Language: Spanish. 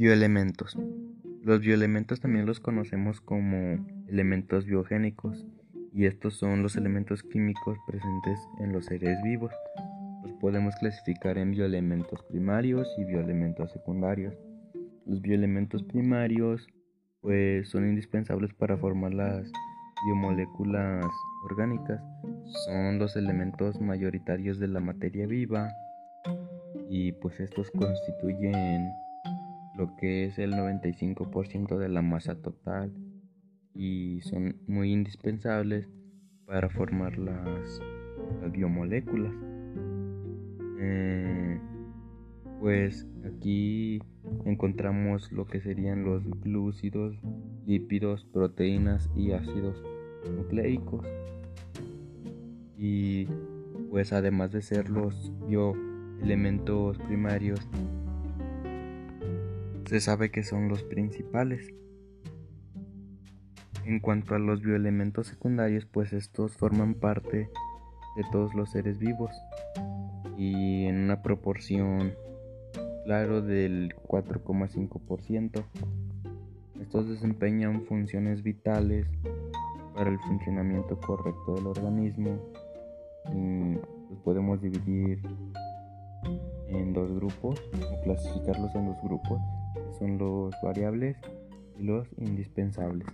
Bioelementos. Los bioelementos también los conocemos como elementos biogénicos y estos son los elementos químicos presentes en los seres vivos. Los podemos clasificar en bioelementos primarios y bioelementos secundarios. Los bioelementos primarios pues son indispensables para formar las biomoléculas orgánicas. Son los elementos mayoritarios de la materia viva y pues estos constituyen lo que es el 95% de la masa total y son muy indispensables para formar las, biomoléculas. Eh, pues aquí encontramos lo que serían los glúcidos, lípidos, proteínas y ácidos nucleicos. Y pues además de ser los bioelementos primarios, se sabe que son los principales. En cuanto a los bioelementos secundarios, pues estos forman parte de todos los seres vivos y en una proporción claro del 4,5%. Estos desempeñan funciones vitales para el funcionamiento correcto del organismo y los podemos dividir en dos grupos o clasificarlos en dos grupos son los variables y los indispensables.